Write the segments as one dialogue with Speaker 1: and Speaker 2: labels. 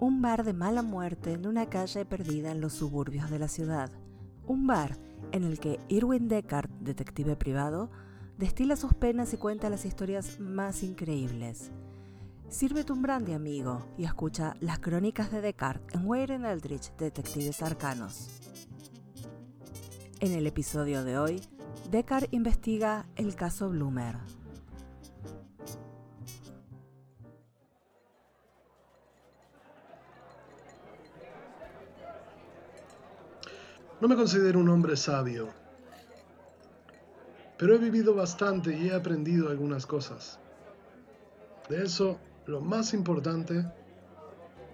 Speaker 1: un bar de mala muerte en una calle perdida en los suburbios de la ciudad. Un bar en el que Irwin Deckard, detective privado, destila sus penas y cuenta las historias más increíbles. Sírvete un brandy, amigo, y escucha las crónicas de Descartes en Wayne Eldridge, Detectives Arcanos. En el episodio de hoy, Descartes investiga el caso Bloomer.
Speaker 2: No me considero un hombre sabio, pero he vivido bastante y he aprendido algunas cosas. De eso, lo más importante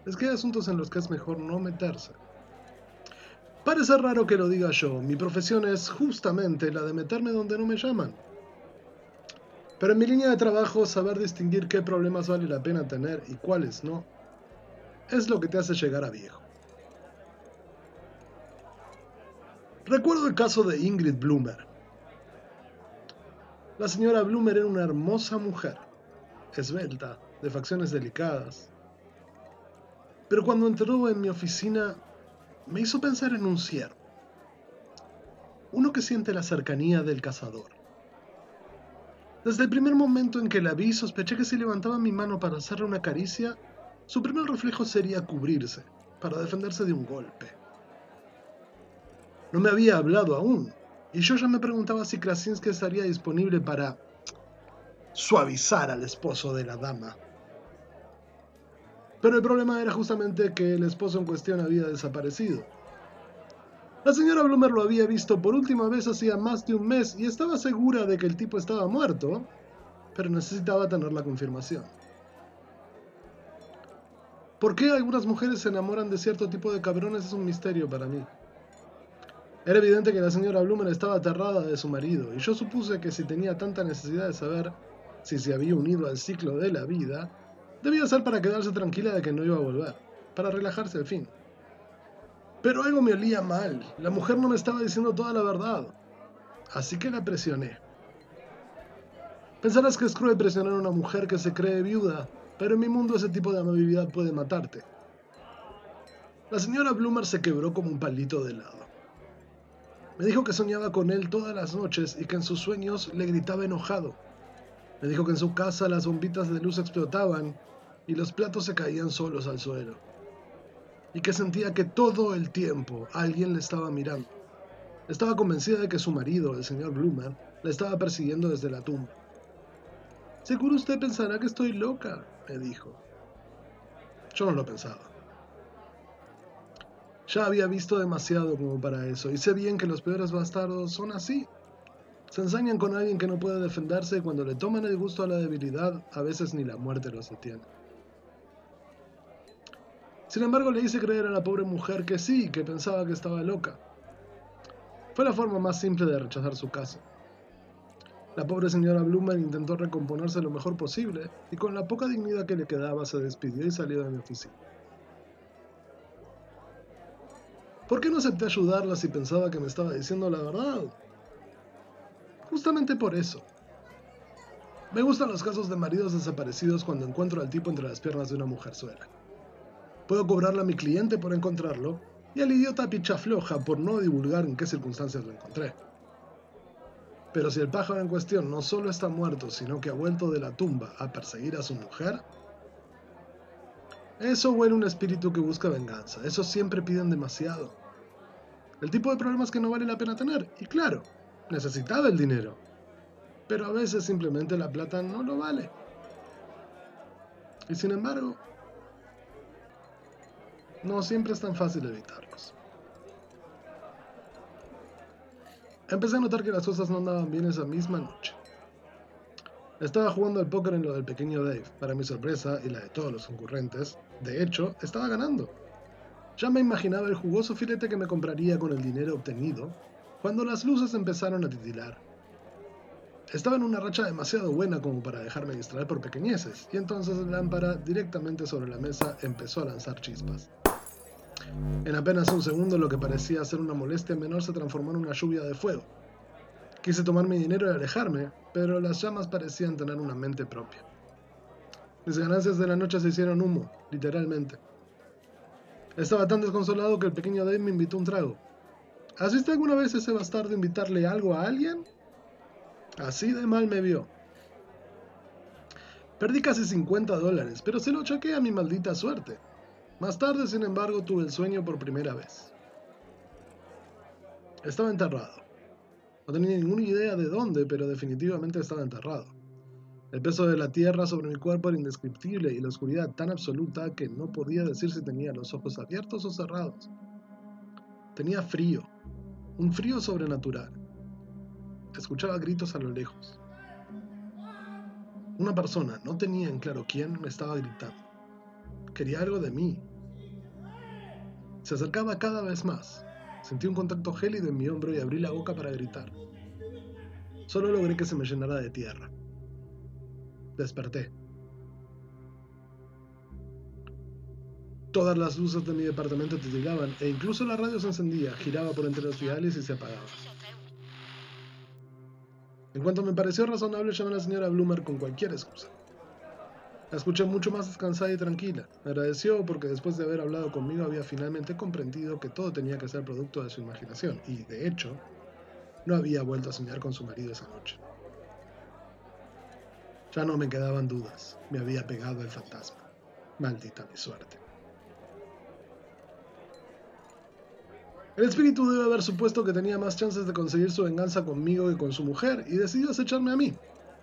Speaker 2: es que hay asuntos en los que es mejor no meterse. Parece raro que lo diga yo, mi profesión es justamente la de meterme donde no me llaman. Pero en mi línea de trabajo, saber distinguir qué problemas vale la pena tener y cuáles no, es lo que te hace llegar a viejo. Recuerdo el caso de Ingrid Bloomer. La señora Bloomer era una hermosa mujer, esbelta, de facciones delicadas. Pero cuando entró en mi oficina, me hizo pensar en un ciervo. Uno que siente la cercanía del cazador. Desde el primer momento en que la vi, sospeché que si levantaba mi mano para hacerle una caricia, su primer reflejo sería cubrirse, para defenderse de un golpe. No me había hablado aún, y yo ya me preguntaba si Krasinski estaría disponible para suavizar al esposo de la dama. Pero el problema era justamente que el esposo en cuestión había desaparecido. La señora Bloomer lo había visto por última vez hacía más de un mes y estaba segura de que el tipo estaba muerto, pero necesitaba tener la confirmación. ¿Por qué algunas mujeres se enamoran de cierto tipo de cabrones es un misterio para mí. Era evidente que la señora Blumen estaba aterrada de su marido, y yo supuse que si tenía tanta necesidad de saber si se había unido al ciclo de la vida, debía ser para quedarse tranquila de que no iba a volver, para relajarse al fin. Pero algo me olía mal, la mujer no me estaba diciendo toda la verdad, así que la presioné. Pensarás que es cruel presionar a una mujer que se cree viuda, pero en mi mundo ese tipo de amabilidad puede matarte. La señora Bloomer se quebró como un palito de helado. Me dijo que soñaba con él todas las noches y que en sus sueños le gritaba enojado. Me dijo que en su casa las bombitas de luz explotaban y los platos se caían solos al suelo. Y que sentía que todo el tiempo alguien le estaba mirando. Estaba convencida de que su marido, el señor Bloomer, la estaba persiguiendo desde la tumba. Seguro usted pensará que estoy loca, me dijo. Yo no lo pensaba. Ya había visto demasiado como para eso, y sé bien que los peores bastardos son así. Se ensañan con alguien que no puede defenderse y cuando le toman el gusto a la debilidad, a veces ni la muerte los detiene. Sin embargo, le hice creer a la pobre mujer que sí, que pensaba que estaba loca. Fue la forma más simple de rechazar su caso. La pobre señora Blumen intentó recomponerse lo mejor posible y con la poca dignidad que le quedaba se despidió y salió de mi oficina. ¿Por qué no acepté ayudarla si pensaba que me estaba diciendo la verdad? Justamente por eso. Me gustan los casos de maridos desaparecidos cuando encuentro al tipo entre las piernas de una mujer suela. Puedo cobrarle a mi cliente por encontrarlo y al idiota picha floja por no divulgar en qué circunstancias lo encontré. Pero si el pájaro en cuestión no solo está muerto, sino que ha vuelto de la tumba a perseguir a su mujer, eso huele un espíritu que busca venganza. Eso siempre piden demasiado. El tipo de problemas que no vale la pena tener. Y claro, necesitaba el dinero. Pero a veces simplemente la plata no lo vale. Y sin embargo, no siempre es tan fácil evitarlos. Empecé a notar que las cosas no andaban bien esa misma noche. Estaba jugando al póker en lo del pequeño Dave. Para mi sorpresa y la de todos los concurrentes, de hecho, estaba ganando. Ya me imaginaba el jugoso filete que me compraría con el dinero obtenido cuando las luces empezaron a titilar. Estaba en una racha demasiado buena como para dejarme distraer por pequeñeces, y entonces la lámpara directamente sobre la mesa empezó a lanzar chispas. En apenas un segundo lo que parecía ser una molestia menor se transformó en una lluvia de fuego. Quise tomar mi dinero y alejarme, pero las llamas parecían tener una mente propia. Mis ganancias de la noche se hicieron humo, literalmente. Estaba tan desconsolado que el pequeño Dave me invitó un trago. ¿Has visto alguna vez ese bastardo invitarle algo a alguien? Así de mal me vio. Perdí casi 50 dólares, pero se lo choqué a mi maldita suerte. Más tarde, sin embargo, tuve el sueño por primera vez. Estaba enterrado. No tenía ninguna idea de dónde, pero definitivamente estaba enterrado. El peso de la tierra sobre mi cuerpo era indescriptible y la oscuridad tan absoluta que no podía decir si tenía los ojos abiertos o cerrados. Tenía frío, un frío sobrenatural. Escuchaba gritos a lo lejos. Una persona, no tenía en claro quién, me estaba gritando. Quería algo de mí. Se acercaba cada vez más. Sentí un contacto gélido en mi hombro y abrí la boca para gritar. Solo logré que se me llenara de tierra. Desperté. Todas las luces de mi departamento titilaban e incluso la radio se encendía, giraba por entre los viales y se apagaba. En cuanto me pareció razonable, llamé a la señora Bloomer con cualquier excusa. La escuché mucho más descansada y tranquila. Me agradeció porque después de haber hablado conmigo había finalmente comprendido que todo tenía que ser producto de su imaginación y, de hecho, no había vuelto a soñar con su marido esa noche. Ya no me quedaban dudas. Me había pegado el fantasma. Maldita mi suerte. El espíritu debe haber supuesto que tenía más chances de conseguir su venganza conmigo que con su mujer y decidió acecharme a mí,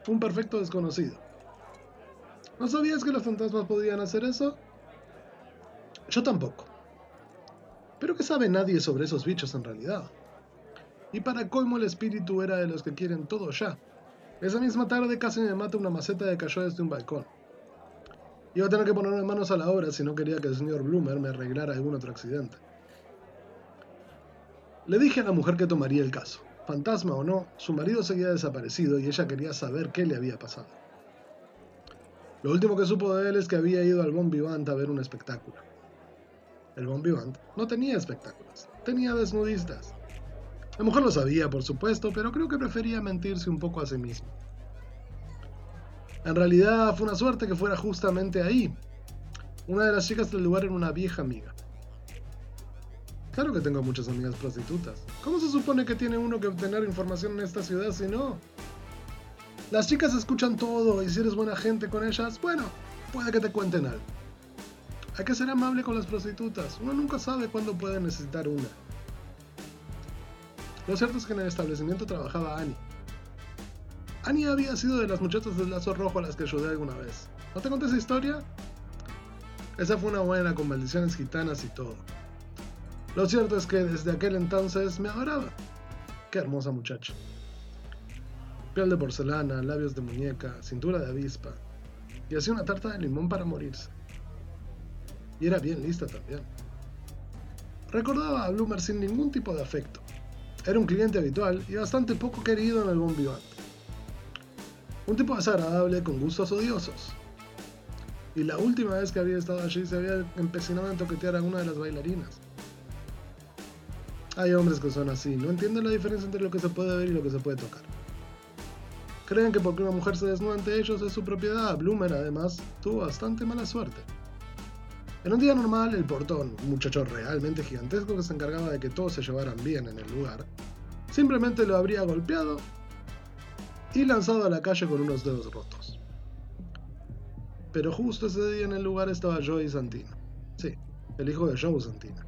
Speaker 2: un perfecto desconocido. ¿No sabías que los fantasmas podían hacer eso? Yo tampoco. Pero ¿qué sabe nadie sobre esos bichos en realidad? Y para colmo el espíritu era de los que quieren todo ya, esa misma tarde casi me mata una maceta de cayó desde un balcón. Iba a tener que ponerme manos a la obra si no quería que el señor Bloomer me arreglara algún otro accidente. Le dije a la mujer que tomaría el caso. Fantasma o no, su marido seguía desaparecido y ella quería saber qué le había pasado. Lo último que supo de él es que había ido al Bon Vivant a ver un espectáculo. El Bon Vivant no tenía espectáculos, tenía desnudistas. La mujer lo sabía, por supuesto, pero creo que prefería mentirse un poco a sí mismo. En realidad fue una suerte que fuera justamente ahí. Una de las chicas del lugar era una vieja amiga. Claro que tengo muchas amigas prostitutas. ¿Cómo se supone que tiene uno que obtener información en esta ciudad si no? Las chicas escuchan todo y si eres buena gente con ellas, bueno, puede que te cuenten algo. Hay que ser amable con las prostitutas. Uno nunca sabe cuándo puede necesitar una. Lo cierto es que en el establecimiento trabajaba Annie. Annie había sido de las muchachas del lazo rojo a las que ayudé alguna vez. ¿No te conté esa historia? Esa fue una buena con maldiciones gitanas y todo. Lo cierto es que desde aquel entonces me adoraba. Qué hermosa muchacha. Piel de porcelana, labios de muñeca, cintura de avispa. Y hacía una tarta de limón para morirse. Y era bien lista también. Recordaba a Bloomer sin ningún tipo de afecto. Era un cliente habitual y bastante poco querido en el Bon Vivant. Un tipo desagradable con gustos odiosos. Y la última vez que había estado allí se había empecinado en toquetear a una de las bailarinas. Hay hombres que son así, no entienden la diferencia entre lo que se puede ver y lo que se puede tocar. Creen que porque una mujer se desnuda ante ellos es su propiedad. Bloomer, además, tuvo bastante mala suerte. En un día normal, el portón, un muchacho realmente gigantesco que se encargaba de que todos se llevaran bien en el lugar, simplemente lo habría golpeado y lanzado a la calle con unos dedos rotos. Pero justo ese día en el lugar estaba Joey Santino. Sí, el hijo de Joe Santino.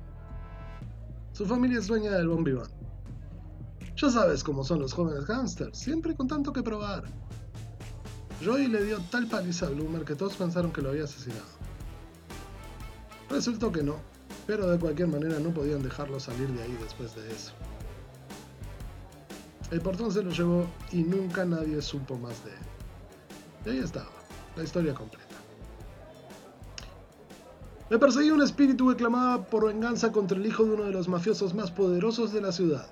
Speaker 2: Su familia es dueña del Bon. Ya sabes cómo son los jóvenes gángsters, siempre con tanto que probar. Joey le dio tal paliza a Bloomer que todos pensaron que lo había asesinado. Resultó que no, pero de cualquier manera no podían dejarlo salir de ahí después de eso. El portón se lo llevó y nunca nadie supo más de él. Y ahí estaba, la historia completa. Me perseguía un espíritu que clamaba por venganza contra el hijo de uno de los mafiosos más poderosos de la ciudad.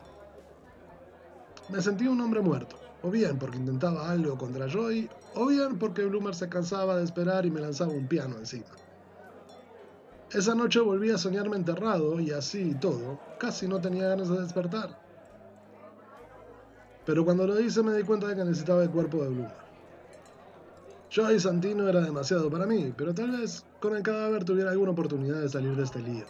Speaker 2: Me sentía un hombre muerto, o bien porque intentaba algo contra Joy, o bien porque Bloomer se cansaba de esperar y me lanzaba un piano encima. Esa noche volví a soñarme enterrado y así y todo, casi no tenía ganas de despertar. Pero cuando lo hice me di cuenta de que necesitaba el cuerpo de Bluma. Yo y Santino era demasiado para mí, pero tal vez con el cadáver tuviera alguna oportunidad de salir de este lío.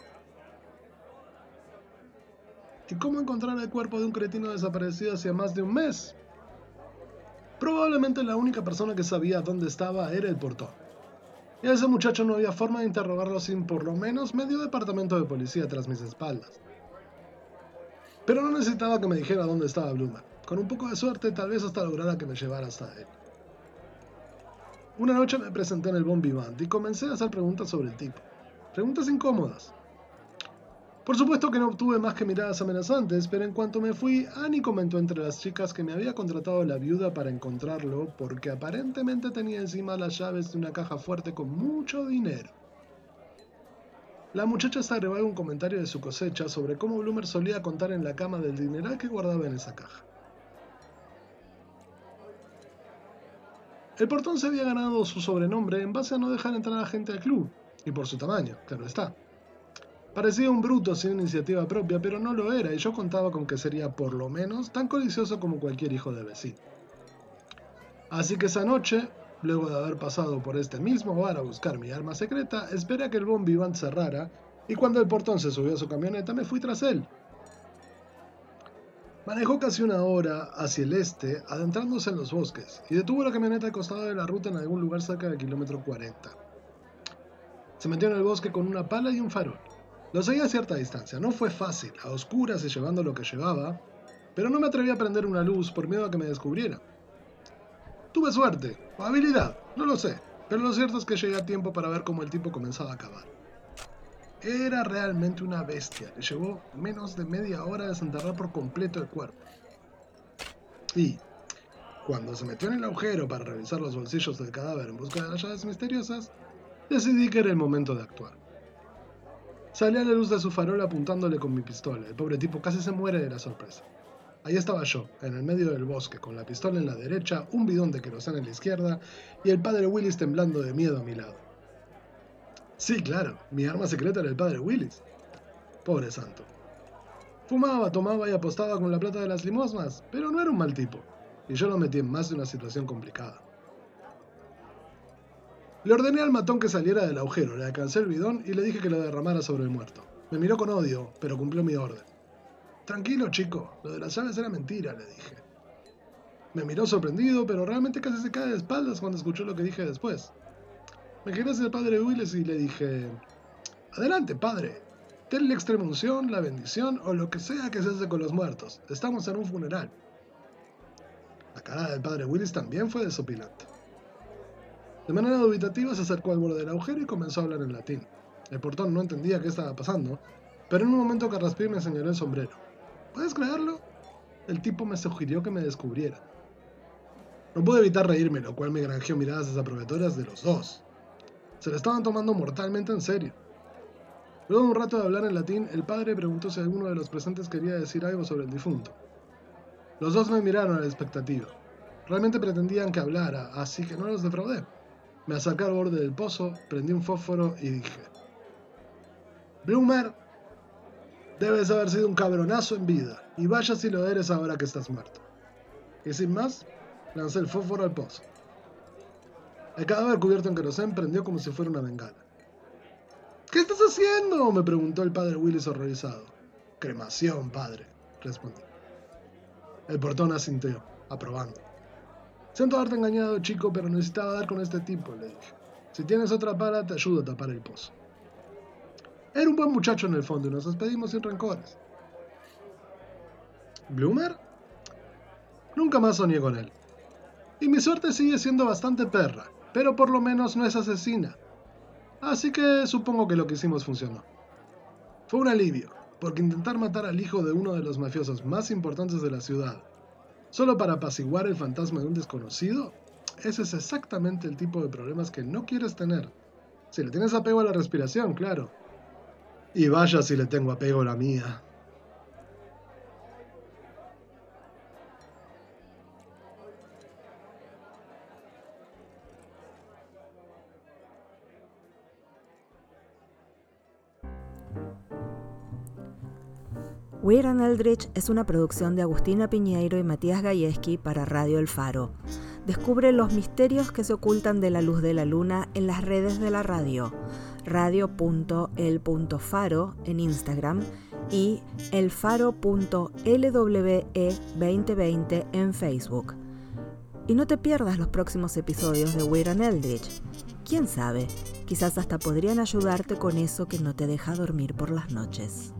Speaker 2: ¿Y cómo encontrar el cuerpo de un cretino desaparecido hace más de un mes? Probablemente la única persona que sabía dónde estaba era el portón. Y a ese muchacho no había forma de interrogarlo sin por lo menos medio departamento de policía tras mis espaldas. Pero no necesitaba que me dijera dónde estaba Bluma. Con un poco de suerte, tal vez hasta lograra que me llevara hasta él. Una noche me presenté en el Bon Vivant y comencé a hacer preguntas sobre el tipo. Preguntas incómodas. Por supuesto que no obtuve más que miradas amenazantes, pero en cuanto me fui, Annie comentó entre las chicas que me había contratado la viuda para encontrarlo porque aparentemente tenía encima las llaves de una caja fuerte con mucho dinero. La muchacha se agregó un comentario de su cosecha sobre cómo Bloomer solía contar en la cama del dineral que guardaba en esa caja. El portón se había ganado su sobrenombre en base a no dejar entrar a gente al club, y por su tamaño, claro está. Parecía un bruto sin iniciativa propia, pero no lo era, y yo contaba con que sería por lo menos tan codicioso como cualquier hijo de vecino. Así que esa noche, luego de haber pasado por este mismo bar a buscar mi arma secreta, esperé a que el bon vivant cerrara, y cuando el portón se subió a su camioneta me fui tras él. Manejó casi una hora hacia el este, adentrándose en los bosques, y detuvo la camioneta al costado de la ruta en algún lugar cerca del kilómetro 40. Se metió en el bosque con una pala y un farol. Lo seguía a cierta distancia. No fue fácil, a oscuras y llevando lo que llevaba, pero no me atreví a prender una luz por miedo a que me descubriera. Tuve suerte, o habilidad, no lo sé, pero lo cierto es que llegué a tiempo para ver cómo el tipo comenzaba a acabar. Era realmente una bestia, le llevó menos de media hora desenterrar por completo el cuerpo. Y, cuando se metió en el agujero para revisar los bolsillos del cadáver en busca de las llaves misteriosas, decidí que era el momento de actuar. Salí a la luz de su farol apuntándole con mi pistola. El pobre tipo casi se muere de la sorpresa. Ahí estaba yo, en el medio del bosque, con la pistola en la derecha, un bidón de queroseno en la izquierda y el padre Willis temblando de miedo a mi lado. Sí, claro, mi arma secreta era el padre Willis. Pobre santo. Fumaba, tomaba y apostaba con la plata de las limosnas, pero no era un mal tipo, y yo lo metí en más de una situación complicada. Le ordené al matón que saliera del agujero, le alcancé el bidón y le dije que lo derramara sobre el muerto. Me miró con odio, pero cumplió mi orden. Tranquilo, chico, lo de las llaves era mentira, le dije. Me miró sorprendido, pero realmente casi se cae de espaldas cuando escuchó lo que dije después. Me quedé hacia el padre Willis y le dije, Adelante, padre. Ten la extrema unción, la bendición o lo que sea que se hace con los muertos. Estamos en un funeral. La cara del padre Willis también fue desopilante. De manera dubitativa se acercó al borde del agujero y comenzó a hablar en latín. El portón no entendía qué estaba pasando, pero en un momento Carraspié me señaló el sombrero. ¿Puedes creerlo? El tipo me sugirió que me descubriera. No pude evitar reírme, lo cual me granjeó miradas desaprobatorias de los dos. Se lo estaban tomando mortalmente en serio. Luego de un rato de hablar en latín, el padre preguntó si alguno de los presentes quería decir algo sobre el difunto. Los dos me miraron a la expectativa. Realmente pretendían que hablara, así que no los defraudé. Me acerqué al borde del pozo, prendí un fósforo y dije, Bloomer, debes haber sido un cabronazo en vida, y vaya si lo eres ahora que estás muerto. Y sin más, lancé el fósforo al pozo. El cadáver cubierto en querosén prendió como si fuera una bengala. ¿Qué estás haciendo? me preguntó el padre Willis horrorizado. Cremación, padre, respondí. El portón asintió, aprobando. Siento haberte engañado, chico, pero necesitaba dar con este tipo, le dije. Si tienes otra pala, te ayudo a tapar el pozo. Era un buen muchacho en el fondo y nos despedimos sin rencores. ¿Bloomer? Nunca más soñé con él. Y mi suerte sigue siendo bastante perra, pero por lo menos no es asesina. Así que supongo que lo que hicimos funcionó. Fue un alivio, porque intentar matar al hijo de uno de los mafiosos más importantes de la ciudad solo para apaciguar el fantasma de un desconocido, ese es exactamente el tipo de problemas que no quieres tener. Si le tienes apego a la respiración, claro. Y vaya si le tengo apego a la mía.
Speaker 1: Weird and Eldritch es una producción de Agustina Piñeiro y Matías Galleschi para Radio El Faro. Descubre los misterios que se ocultan de la luz de la luna en las redes de la radio. Radio.el.faro en Instagram y elfaro.lwe2020 en Facebook. Y no te pierdas los próximos episodios de Weird and Eldritch. Quién sabe, quizás hasta podrían ayudarte con eso que no te deja dormir por las noches.